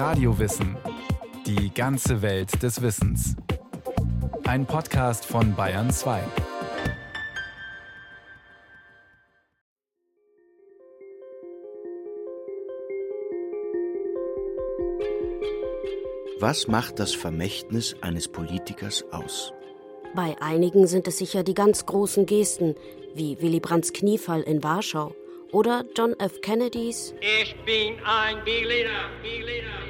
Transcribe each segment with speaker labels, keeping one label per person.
Speaker 1: Radiowissen. Die ganze Welt des Wissens. Ein Podcast von Bayern 2.
Speaker 2: Was macht das Vermächtnis eines Politikers aus?
Speaker 3: Bei einigen sind es sicher die ganz großen Gesten, wie Willy Brandts Kniefall in Warschau oder John F. Kennedys
Speaker 4: Ich bin ein Berliner, Berliner.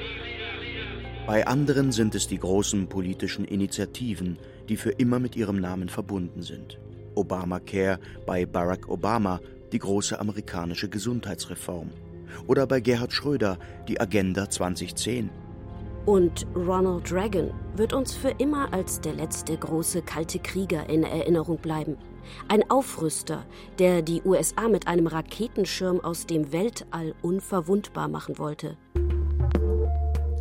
Speaker 2: Bei anderen sind es die großen politischen Initiativen, die für immer mit ihrem Namen verbunden sind. Obamacare bei Barack Obama, die große amerikanische Gesundheitsreform. Oder bei Gerhard Schröder, die Agenda 2010.
Speaker 3: Und Ronald Reagan wird uns für immer als der letzte große kalte Krieger in Erinnerung bleiben. Ein Aufrüster, der die USA mit einem Raketenschirm aus dem Weltall unverwundbar machen wollte.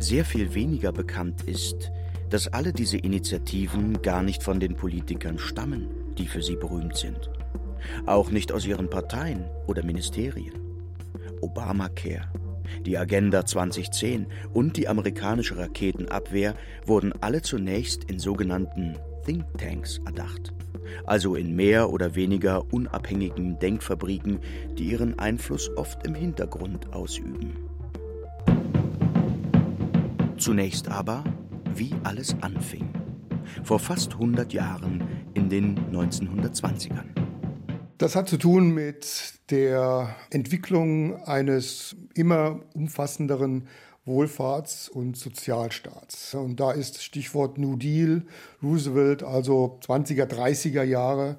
Speaker 2: Sehr viel weniger bekannt ist, dass alle diese Initiativen gar nicht von den Politikern stammen, die für sie berühmt sind. Auch nicht aus ihren Parteien oder Ministerien. Obamacare, die Agenda 2010 und die amerikanische Raketenabwehr wurden alle zunächst in sogenannten Thinktanks erdacht, also in mehr oder weniger unabhängigen Denkfabriken, die ihren Einfluss oft im Hintergrund ausüben. Zunächst aber, wie alles anfing. Vor fast 100 Jahren in den 1920ern.
Speaker 5: Das hat zu tun mit der Entwicklung eines immer umfassenderen Wohlfahrts- und Sozialstaats. Und da ist Stichwort New Deal, Roosevelt, also 20er, 30er Jahre.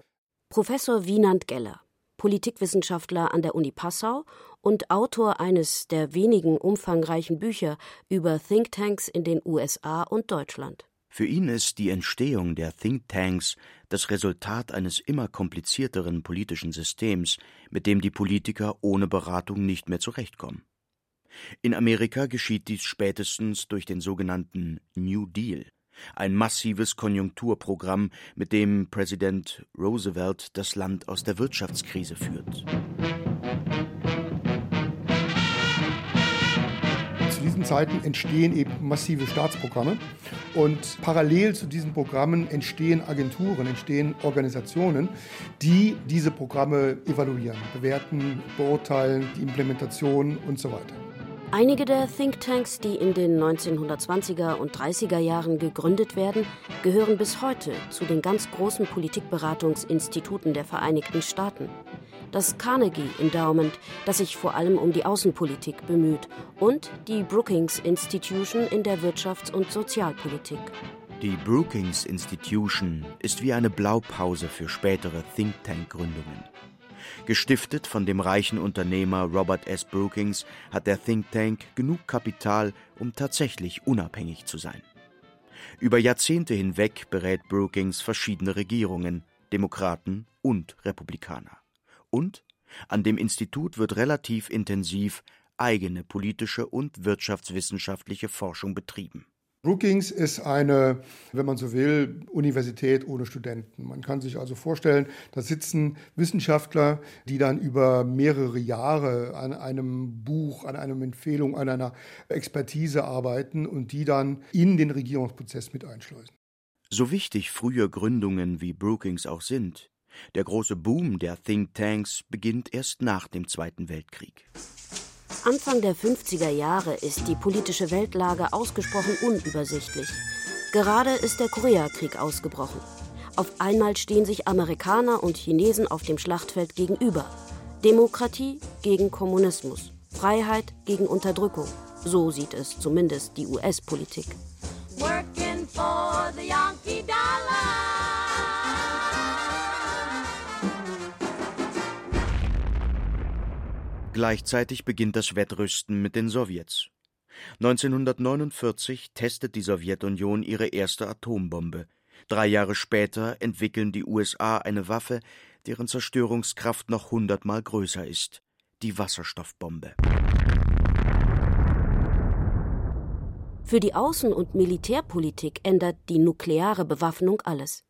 Speaker 3: Professor Wienand Geller, Politikwissenschaftler an der Uni Passau und Autor eines der wenigen umfangreichen Bücher über Thinktanks in den USA und Deutschland.
Speaker 2: Für ihn ist die Entstehung der Thinktanks das Resultat eines immer komplizierteren politischen Systems, mit dem die Politiker ohne Beratung nicht mehr zurechtkommen. In Amerika geschieht dies spätestens durch den sogenannten New Deal, ein massives Konjunkturprogramm, mit dem Präsident Roosevelt das Land aus der Wirtschaftskrise führt.
Speaker 5: Diesen Zeiten entstehen eben massive Staatsprogramme und parallel zu diesen Programmen entstehen Agenturen, entstehen Organisationen, die diese Programme evaluieren, bewerten, beurteilen, die Implementation und so weiter.
Speaker 3: Einige der Thinktanks, die in den 1920er und 30er Jahren gegründet werden, gehören bis heute zu den ganz großen Politikberatungsinstituten der Vereinigten Staaten. Das Carnegie Endowment, das sich vor allem um die Außenpolitik bemüht, und die Brookings Institution in der Wirtschafts- und Sozialpolitik.
Speaker 2: Die Brookings Institution ist wie eine Blaupause für spätere Think-Tank-Gründungen. Gestiftet von dem reichen Unternehmer Robert S. Brookings hat der Think Tank genug Kapital, um tatsächlich unabhängig zu sein. Über Jahrzehnte hinweg berät Brookings verschiedene Regierungen, Demokraten und Republikaner. Und an dem Institut wird relativ intensiv eigene politische und wirtschaftswissenschaftliche Forschung betrieben.
Speaker 5: Brookings ist eine, wenn man so will, Universität ohne Studenten. Man kann sich also vorstellen, da sitzen Wissenschaftler, die dann über mehrere Jahre an einem Buch, an einer Empfehlung, an einer Expertise arbeiten und die dann in den Regierungsprozess mit einschleusen.
Speaker 2: So wichtig frühe Gründungen wie Brookings auch sind, der große Boom der Thinktanks beginnt erst nach dem Zweiten Weltkrieg.
Speaker 3: Anfang der 50er Jahre ist die politische Weltlage ausgesprochen unübersichtlich. Gerade ist der Koreakrieg ausgebrochen. Auf einmal stehen sich Amerikaner und Chinesen auf dem Schlachtfeld gegenüber. Demokratie gegen Kommunismus, Freiheit gegen Unterdrückung. So sieht es zumindest die US-Politik.
Speaker 6: Working for the Yankee
Speaker 2: Gleichzeitig beginnt das Wettrüsten mit den Sowjets. 1949 testet die Sowjetunion ihre erste Atombombe. Drei Jahre später entwickeln die USA eine Waffe, deren Zerstörungskraft noch hundertmal größer ist, die Wasserstoffbombe.
Speaker 3: Für die Außen- und Militärpolitik ändert die nukleare Bewaffnung alles.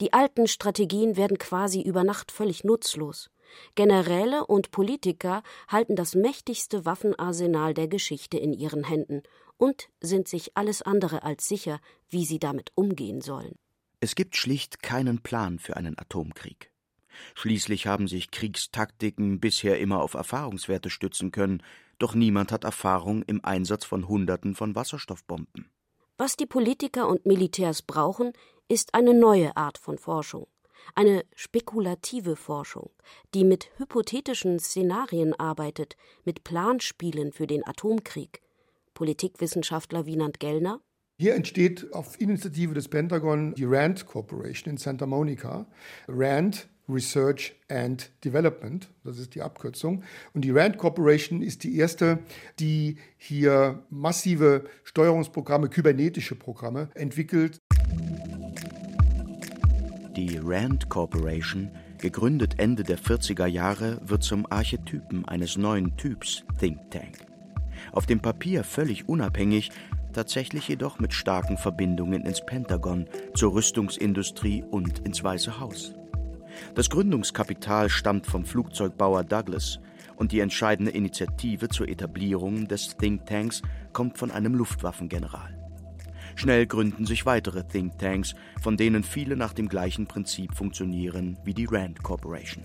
Speaker 3: Die alten Strategien werden quasi über Nacht völlig nutzlos. Generäle und Politiker halten das mächtigste Waffenarsenal der Geschichte in ihren Händen und sind sich alles andere als sicher, wie sie damit umgehen sollen.
Speaker 2: Es gibt schlicht keinen Plan für einen Atomkrieg. Schließlich haben sich Kriegstaktiken bisher immer auf Erfahrungswerte stützen können, doch niemand hat Erfahrung im Einsatz von Hunderten von Wasserstoffbomben.
Speaker 3: Was die Politiker und Militärs brauchen, ist eine neue Art von Forschung, eine spekulative Forschung, die mit hypothetischen Szenarien arbeitet, mit Planspielen für den Atomkrieg. Politikwissenschaftler Wienand Gellner
Speaker 5: hier entsteht auf Initiative des Pentagon die RAND Corporation in Santa Monica. RAND Research and Development, das ist die Abkürzung. Und die RAND Corporation ist die erste, die hier massive Steuerungsprogramme, kybernetische Programme entwickelt.
Speaker 2: Die RAND Corporation, gegründet Ende der 40er Jahre, wird zum Archetypen eines neuen Typs Think Tank. Auf dem Papier völlig unabhängig, tatsächlich jedoch mit starken Verbindungen ins Pentagon, zur Rüstungsindustrie und ins Weiße Haus. Das Gründungskapital stammt vom Flugzeugbauer Douglas und die entscheidende Initiative zur Etablierung des Thinktanks kommt von einem Luftwaffengeneral. Schnell gründen sich weitere Thinktanks, von denen viele nach dem gleichen Prinzip funktionieren wie die Rand Corporation.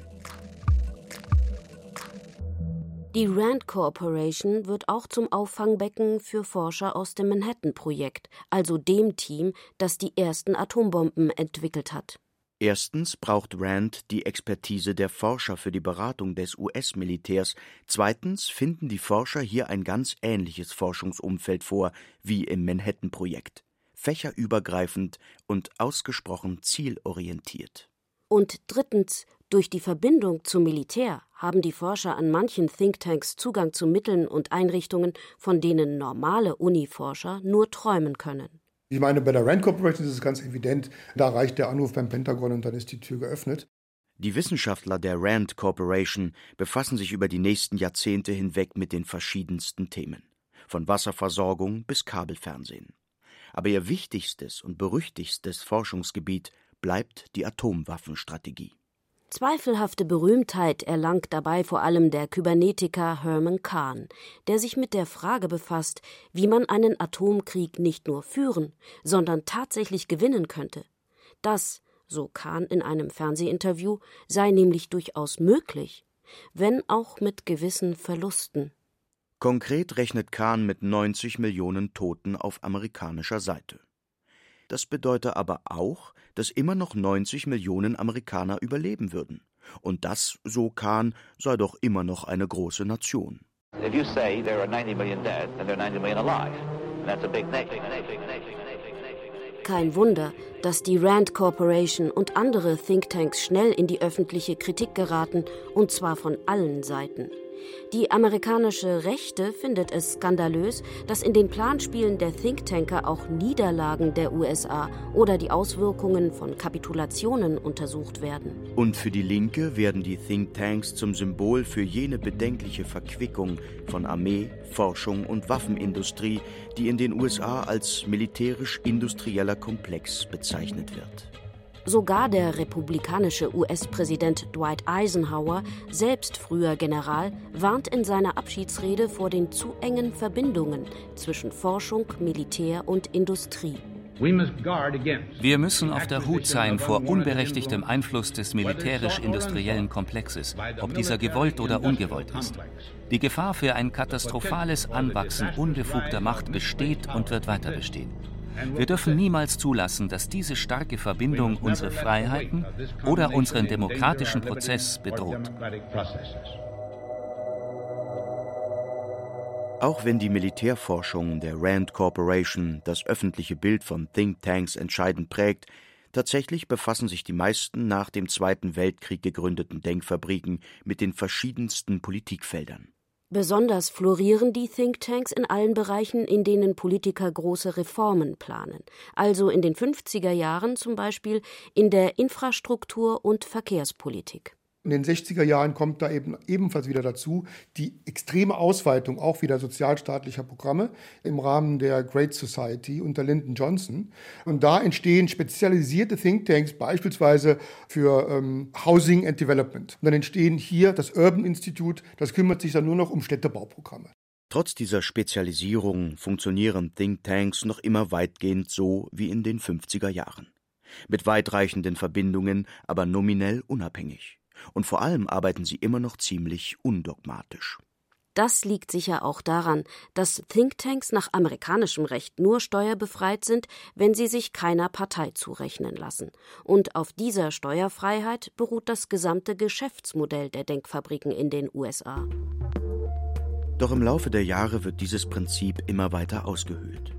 Speaker 3: Die Rand Corporation wird auch zum Auffangbecken für Forscher aus dem Manhattan-Projekt, also dem Team, das die ersten Atombomben entwickelt hat.
Speaker 2: Erstens braucht Rand die Expertise der Forscher für die Beratung des US-Militärs. Zweitens finden die Forscher hier ein ganz ähnliches Forschungsumfeld vor wie im Manhattan-Projekt. Fächerübergreifend und ausgesprochen zielorientiert.
Speaker 3: Und drittens, durch die Verbindung zum Militär haben die Forscher an manchen Thinktanks Zugang zu Mitteln und Einrichtungen, von denen normale Uniforscher nur träumen können.
Speaker 5: Ich meine, bei der Rand Corporation ist es ganz evident, da reicht der Anruf beim Pentagon und dann ist die Tür geöffnet.
Speaker 2: Die Wissenschaftler der Rand Corporation befassen sich über die nächsten Jahrzehnte hinweg mit den verschiedensten Themen, von Wasserversorgung bis Kabelfernsehen. Aber ihr wichtigstes und berüchtigstes Forschungsgebiet bleibt die Atomwaffenstrategie.
Speaker 3: Zweifelhafte Berühmtheit erlangt dabei vor allem der Kybernetiker Herman Kahn, der sich mit der Frage befasst, wie man einen Atomkrieg nicht nur führen, sondern tatsächlich gewinnen könnte. Das, so Kahn in einem Fernsehinterview, sei nämlich durchaus möglich, wenn auch mit gewissen Verlusten.
Speaker 2: Konkret rechnet Kahn mit 90 Millionen Toten auf amerikanischer Seite. Das bedeutet aber auch, dass immer noch 90 Millionen Amerikaner überleben würden. Und das, so Kahn, sei doch immer noch eine große Nation.
Speaker 3: Kein Wunder, dass die Rand Corporation und andere Thinktanks schnell in die öffentliche Kritik geraten, und zwar von allen Seiten. Die amerikanische Rechte findet es skandalös, dass in den Planspielen der Thinktanker auch Niederlagen der USA oder die Auswirkungen von Kapitulationen untersucht werden.
Speaker 2: Und für die Linke werden die Thinktanks zum Symbol für jene bedenkliche Verquickung von Armee, Forschung und Waffenindustrie, die in den USA als militärisch-industrieller Komplex bezeichnet wird.
Speaker 3: Sogar der republikanische US-Präsident Dwight Eisenhower, selbst früher General, warnt in seiner Abschiedsrede vor den zu engen Verbindungen zwischen Forschung, Militär und Industrie.
Speaker 7: Wir müssen auf der Hut sein vor unberechtigtem Einfluss des militärisch-industriellen Komplexes, ob dieser gewollt oder ungewollt ist. Die Gefahr für ein katastrophales Anwachsen unbefugter Macht besteht und wird weiter bestehen. Wir dürfen niemals zulassen, dass diese starke Verbindung unsere Freiheiten oder unseren demokratischen Prozess bedroht.
Speaker 2: Auch wenn die Militärforschung der Rand Corporation das öffentliche Bild von Thinktanks entscheidend prägt, tatsächlich befassen sich die meisten nach dem Zweiten Weltkrieg gegründeten Denkfabriken mit den verschiedensten Politikfeldern.
Speaker 3: Besonders florieren die Thinktanks in allen Bereichen, in denen Politiker große Reformen planen, also in den 50er Jahren zum Beispiel in der Infrastruktur- und Verkehrspolitik.
Speaker 5: In den 60er Jahren kommt da eben ebenfalls wieder dazu die extreme Ausweitung auch wieder sozialstaatlicher Programme im Rahmen der Great Society unter Lyndon Johnson. Und da entstehen spezialisierte Thinktanks, beispielsweise für ähm, Housing and Development. Und dann entstehen hier das Urban Institute, das kümmert sich dann nur noch um Städtebauprogramme.
Speaker 2: Trotz dieser Spezialisierung funktionieren Thinktanks noch immer weitgehend so wie in den 50er Jahren. Mit weitreichenden Verbindungen, aber nominell unabhängig und vor allem arbeiten sie immer noch ziemlich undogmatisch.
Speaker 3: Das liegt sicher auch daran, dass Thinktanks nach amerikanischem Recht nur steuerbefreit sind, wenn sie sich keiner Partei zurechnen lassen. Und auf dieser Steuerfreiheit beruht das gesamte Geschäftsmodell der Denkfabriken in den USA.
Speaker 2: Doch im Laufe der Jahre wird dieses Prinzip immer weiter ausgehöhlt.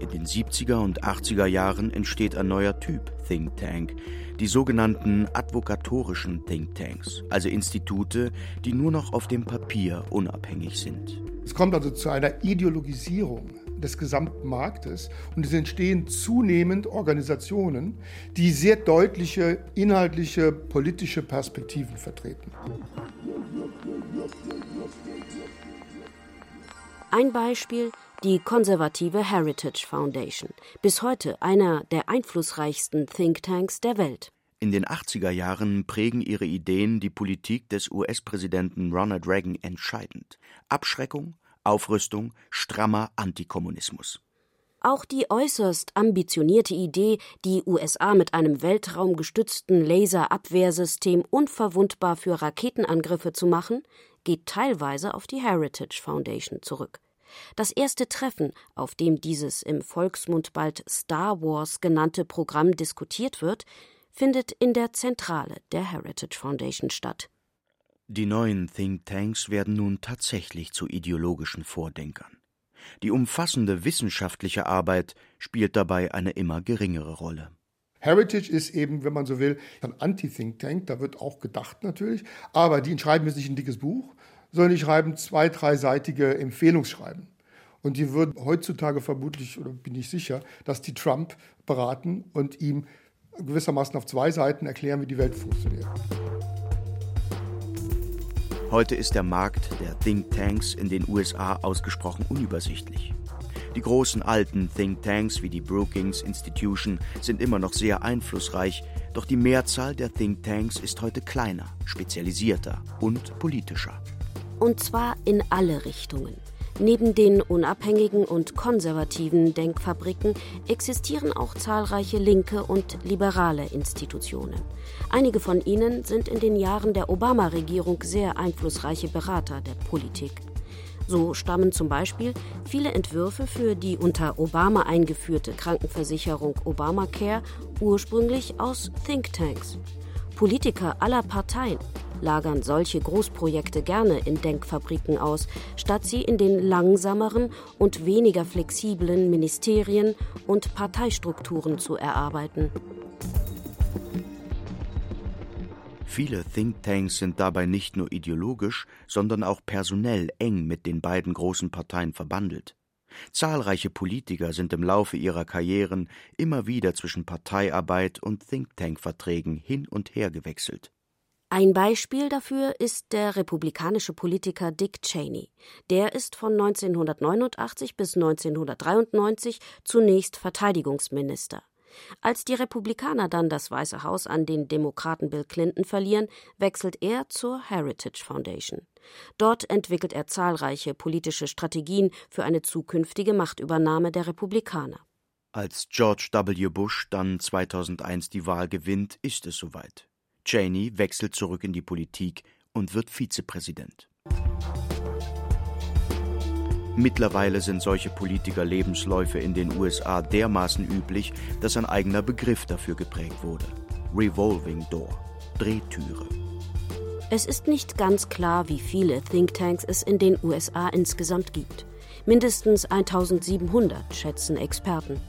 Speaker 2: In den 70er und 80er Jahren entsteht ein neuer Typ Think Tank, die sogenannten advokatorischen Thinktanks, also Institute, die nur noch auf dem Papier unabhängig sind.
Speaker 5: Es kommt also zu einer Ideologisierung des gesamten Marktes und es entstehen zunehmend Organisationen, die sehr deutliche inhaltliche politische Perspektiven vertreten.
Speaker 3: Ein Beispiel die konservative Heritage Foundation, bis heute einer der einflussreichsten Thinktanks der Welt.
Speaker 2: In den 80er Jahren prägen ihre Ideen die Politik des US-Präsidenten Ronald Reagan entscheidend. Abschreckung, Aufrüstung, strammer Antikommunismus.
Speaker 3: Auch die äußerst ambitionierte Idee, die USA mit einem weltraumgestützten Laserabwehrsystem unverwundbar für Raketenangriffe zu machen, geht teilweise auf die Heritage Foundation zurück. Das erste Treffen, auf dem dieses im Volksmund bald Star Wars genannte Programm diskutiert wird, findet in der Zentrale der Heritage Foundation statt.
Speaker 2: Die neuen Thinktanks werden nun tatsächlich zu ideologischen Vordenkern. Die umfassende wissenschaftliche Arbeit spielt dabei eine immer geringere Rolle.
Speaker 5: Heritage ist eben, wenn man so will, ein Anti-Think Tank. Da wird auch gedacht natürlich. Aber die schreiben jetzt nicht ein dickes Buch, sondern die schreiben zwei, dreiseitige Empfehlungsschreiben. Und die würden heutzutage vermutlich, oder bin ich sicher, dass die Trump beraten und ihm gewissermaßen auf zwei Seiten erklären, wie die Welt funktioniert.
Speaker 2: Heute ist der Markt der Thinktanks in den USA ausgesprochen unübersichtlich. Die großen alten Thinktanks wie die Brookings Institution sind immer noch sehr einflussreich, doch die Mehrzahl der Thinktanks ist heute kleiner, spezialisierter und politischer.
Speaker 3: Und zwar in alle Richtungen. Neben den unabhängigen und konservativen Denkfabriken existieren auch zahlreiche linke und liberale Institutionen. Einige von ihnen sind in den Jahren der Obama-Regierung sehr einflussreiche Berater der Politik. So stammen zum Beispiel viele Entwürfe für die unter Obama eingeführte Krankenversicherung Obamacare ursprünglich aus Thinktanks. Politiker aller Parteien lagern solche Großprojekte gerne in Denkfabriken aus, statt sie in den langsameren und weniger flexiblen Ministerien und Parteistrukturen zu erarbeiten.
Speaker 2: Viele Thinktanks sind dabei nicht nur ideologisch, sondern auch personell eng mit den beiden großen Parteien verbandelt. Zahlreiche Politiker sind im Laufe ihrer Karrieren immer wieder zwischen Parteiarbeit und Thinktank-Verträgen hin und her gewechselt.
Speaker 3: Ein Beispiel dafür ist der republikanische Politiker Dick Cheney. Der ist von 1989 bis 1993 zunächst Verteidigungsminister. Als die Republikaner dann das Weiße Haus an den Demokraten Bill Clinton verlieren, wechselt er zur Heritage Foundation. Dort entwickelt er zahlreiche politische Strategien für eine zukünftige Machtübernahme der Republikaner.
Speaker 2: Als George W. Bush dann 2001 die Wahl gewinnt, ist es soweit. Cheney wechselt zurück in die Politik und wird Vizepräsident. Mittlerweile sind solche Politiker-Lebensläufe in den USA dermaßen üblich, dass ein eigener Begriff dafür geprägt wurde. Revolving Door, Drehtüre.
Speaker 3: Es ist nicht ganz klar, wie viele Thinktanks es in den USA insgesamt gibt. Mindestens 1700 schätzen Experten.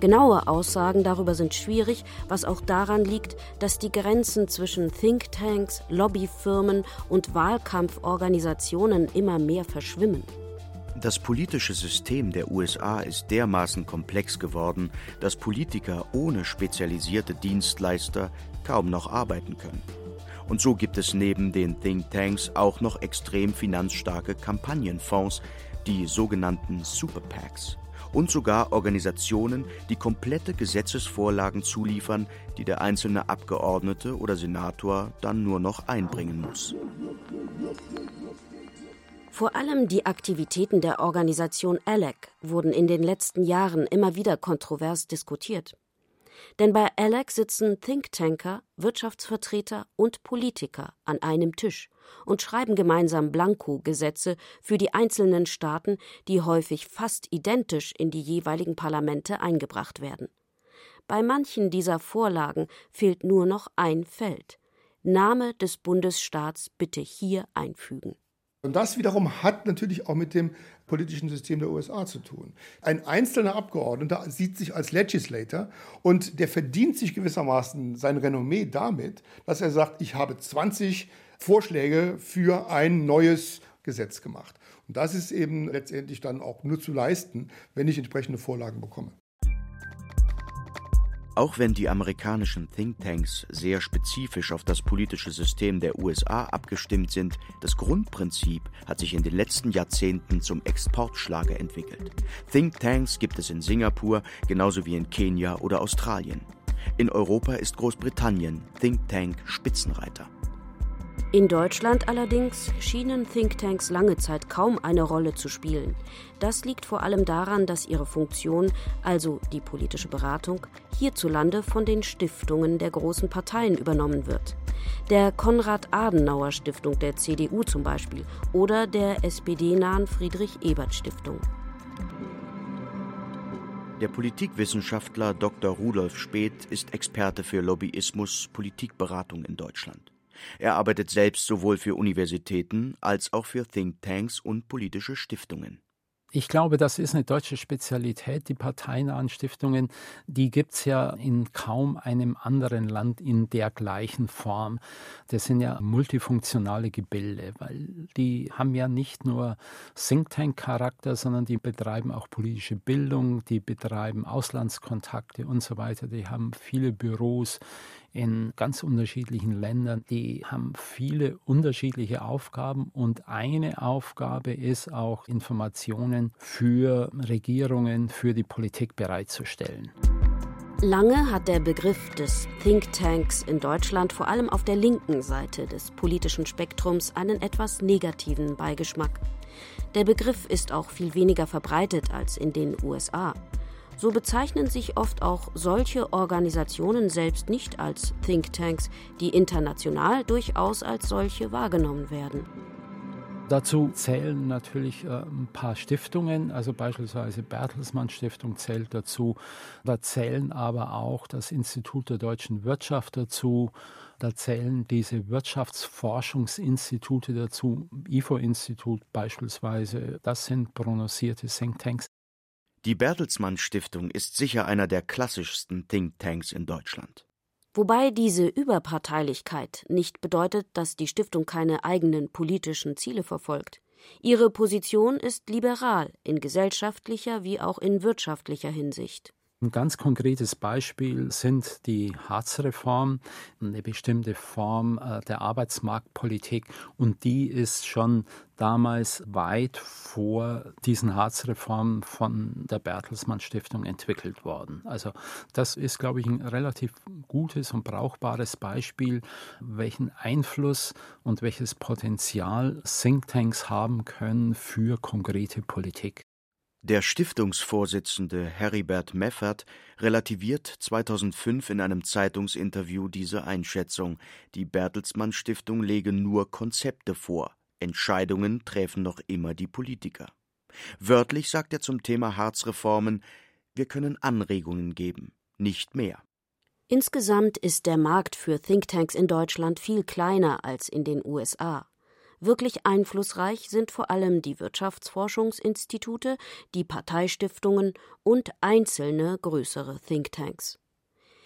Speaker 3: Genaue Aussagen darüber sind schwierig, was auch daran liegt, dass die Grenzen zwischen Thinktanks, Lobbyfirmen und Wahlkampforganisationen immer mehr verschwimmen.
Speaker 2: Das politische System der USA ist dermaßen komplex geworden, dass Politiker ohne spezialisierte Dienstleister kaum noch arbeiten können. Und so gibt es neben den Thinktanks auch noch extrem finanzstarke Kampagnenfonds, die sogenannten Superpacks und sogar Organisationen, die komplette Gesetzesvorlagen zuliefern, die der einzelne Abgeordnete oder Senator dann nur noch einbringen muss.
Speaker 3: Vor allem die Aktivitäten der Organisation ALEC wurden in den letzten Jahren immer wieder kontrovers diskutiert. Denn bei ALEC sitzen Thinktanker, Wirtschaftsvertreter und Politiker an einem Tisch und schreiben gemeinsam Blanko-Gesetze für die einzelnen Staaten, die häufig fast identisch in die jeweiligen Parlamente eingebracht werden. Bei manchen dieser Vorlagen fehlt nur noch ein Feld. Name des Bundesstaats bitte hier einfügen.
Speaker 5: Und das wiederum hat natürlich auch mit dem politischen System der USA zu tun. Ein einzelner Abgeordneter sieht sich als Legislator und der verdient sich gewissermaßen sein Renommee damit, dass er sagt, ich habe 20 Vorschläge für ein neues Gesetz gemacht. Und das ist eben letztendlich dann auch nur zu leisten, wenn ich entsprechende Vorlagen bekomme.
Speaker 2: Auch wenn die amerikanischen Thinktanks sehr spezifisch auf das politische System der USA abgestimmt sind, das Grundprinzip hat sich in den letzten Jahrzehnten zum Exportschlager entwickelt. Thinktanks gibt es in Singapur genauso wie in Kenia oder Australien. In Europa ist Großbritannien Thinktank Spitzenreiter.
Speaker 3: In Deutschland allerdings schienen Thinktanks lange Zeit kaum eine Rolle zu spielen. Das liegt vor allem daran, dass ihre Funktion, also die politische Beratung, hierzulande von den Stiftungen der großen Parteien übernommen wird. Der Konrad-Adenauer-Stiftung der CDU zum Beispiel oder der SPD-nahen Friedrich-Ebert-Stiftung.
Speaker 2: Der Politikwissenschaftler Dr. Rudolf Speth ist Experte für Lobbyismus, Politikberatung in Deutschland. Er arbeitet selbst sowohl für Universitäten als auch für Thinktanks und politische Stiftungen.
Speaker 8: Ich glaube, das ist eine deutsche Spezialität. Die parteinahen Stiftungen, die gibt es ja in kaum einem anderen Land in der gleichen Form. Das sind ja multifunktionale Gebilde, weil die haben ja nicht nur Think Tank-Charakter, sondern die betreiben auch politische Bildung, die betreiben Auslandskontakte und so weiter. Die haben viele Büros in ganz unterschiedlichen Ländern. Die haben viele unterschiedliche Aufgaben und eine Aufgabe ist auch Informationen für Regierungen, für die Politik bereitzustellen.
Speaker 3: Lange hat der Begriff des Thinktanks in Deutschland vor allem auf der linken Seite des politischen Spektrums einen etwas negativen Beigeschmack. Der Begriff ist auch viel weniger verbreitet als in den USA. So bezeichnen sich oft auch solche Organisationen selbst nicht als Thinktanks, die international durchaus als solche wahrgenommen werden.
Speaker 8: Dazu zählen natürlich äh, ein paar Stiftungen, also beispielsweise Bertelsmann Stiftung zählt dazu. Da zählen aber auch das Institut der deutschen Wirtschaft dazu. Da zählen diese Wirtschaftsforschungsinstitute dazu, IFO-Institut beispielsweise. Das sind prononcierte Thinktanks.
Speaker 2: Die Bertelsmann Stiftung ist sicher einer der klassischsten Thinktanks in Deutschland.
Speaker 3: Wobei diese Überparteilichkeit nicht bedeutet, dass die Stiftung keine eigenen politischen Ziele verfolgt. Ihre Position ist liberal in gesellschaftlicher wie auch in wirtschaftlicher Hinsicht.
Speaker 8: Ein ganz konkretes Beispiel sind die Harzreform, eine bestimmte Form äh, der Arbeitsmarktpolitik und die ist schon damals weit vor diesen Harzreformen von der Bertelsmann Stiftung entwickelt worden. Also das ist, glaube ich, ein relativ gutes und brauchbares Beispiel, welchen Einfluss und welches Potenzial Thinktanks haben können für konkrete Politik.
Speaker 2: Der Stiftungsvorsitzende Heribert Meffert relativiert 2005 in einem Zeitungsinterview diese Einschätzung, die Bertelsmann Stiftung lege nur Konzepte vor, Entscheidungen träfen noch immer die Politiker. Wörtlich sagt er zum Thema Harzreformen, wir können Anregungen geben, nicht mehr.
Speaker 3: Insgesamt ist der Markt für Thinktanks in Deutschland viel kleiner als in den USA. Wirklich einflussreich sind vor allem die Wirtschaftsforschungsinstitute, die Parteistiftungen und einzelne größere Thinktanks.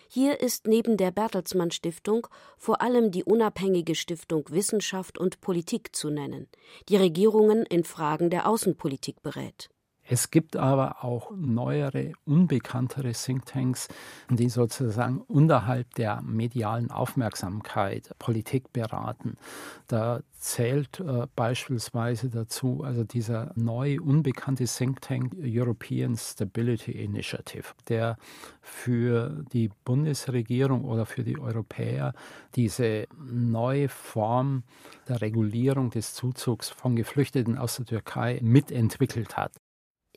Speaker 3: Hier ist neben der Bertelsmann Stiftung vor allem die unabhängige Stiftung Wissenschaft und Politik zu nennen, die Regierungen in Fragen der Außenpolitik berät.
Speaker 8: Es gibt aber auch neuere, unbekanntere Thinktanks, die sozusagen unterhalb der medialen Aufmerksamkeit Politik beraten. Da zählt äh, beispielsweise dazu, also dieser neu unbekannte Think Tank European Stability Initiative, der für die Bundesregierung oder für die Europäer diese neue Form der Regulierung des Zuzugs von Geflüchteten aus der Türkei mitentwickelt hat.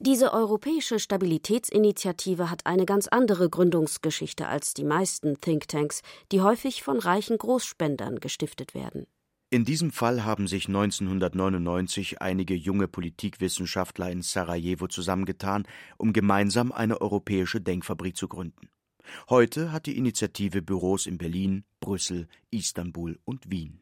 Speaker 3: Diese europäische Stabilitätsinitiative hat eine ganz andere Gründungsgeschichte als die meisten Thinktanks, die häufig von reichen Großspendern gestiftet werden.
Speaker 2: In diesem Fall haben sich 1999 einige junge Politikwissenschaftler in Sarajevo zusammengetan, um gemeinsam eine europäische Denkfabrik zu gründen. Heute hat die Initiative Büros in Berlin, Brüssel, Istanbul und Wien.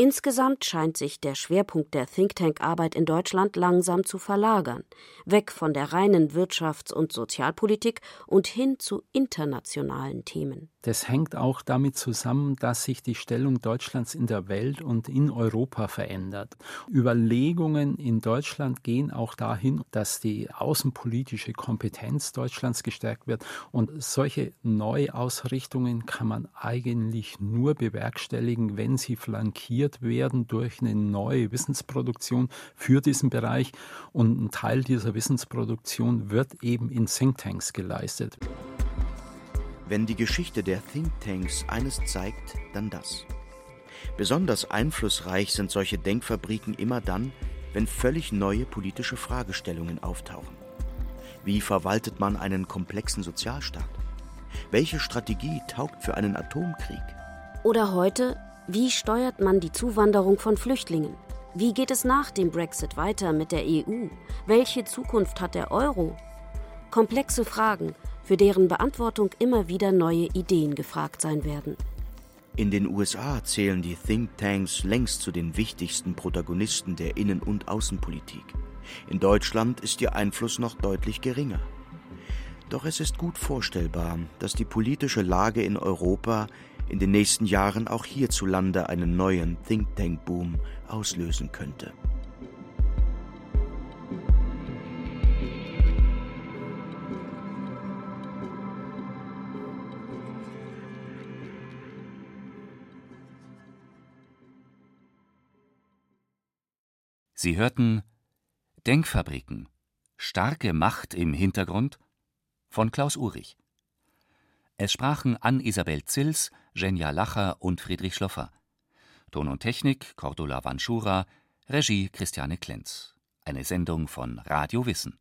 Speaker 3: Insgesamt scheint sich der Schwerpunkt der Think-Tank-Arbeit in Deutschland langsam zu verlagern, weg von der reinen Wirtschafts- und Sozialpolitik und hin zu internationalen Themen.
Speaker 8: Das hängt auch damit zusammen, dass sich die Stellung Deutschlands in der Welt und in Europa verändert. Überlegungen in Deutschland gehen auch dahin, dass die außenpolitische Kompetenz Deutschlands gestärkt wird. Und solche Neuausrichtungen kann man eigentlich nur bewerkstelligen, wenn sie flankiert werden durch eine neue Wissensproduktion für diesen Bereich. Und ein Teil dieser Wissensproduktion wird eben in Thinktanks geleistet.
Speaker 2: Wenn die Geschichte der Thinktanks eines zeigt, dann das. Besonders einflussreich sind solche Denkfabriken immer dann, wenn völlig neue politische Fragestellungen auftauchen. Wie verwaltet man einen komplexen Sozialstaat? Welche Strategie taugt für einen Atomkrieg?
Speaker 3: Oder heute, wie steuert man die Zuwanderung von Flüchtlingen? Wie geht es nach dem Brexit weiter mit der EU? Welche Zukunft hat der Euro? Komplexe Fragen, für deren Beantwortung immer wieder neue Ideen gefragt sein werden.
Speaker 2: In den USA zählen die Thinktanks längst zu den wichtigsten Protagonisten der Innen- und Außenpolitik. In Deutschland ist ihr Einfluss noch deutlich geringer. Doch es ist gut vorstellbar, dass die politische Lage in Europa in den nächsten Jahren auch hierzulande einen neuen Think Tank Boom auslösen könnte.
Speaker 7: Sie hörten Denkfabriken Starke Macht im Hintergrund von Klaus Urich. Es sprachen Ann-Isabel Zils, Jenja Lacher und Friedrich Schloffer. Ton und Technik Cordula Vanschura, Regie Christiane Klenz. Eine Sendung von Radio Wissen.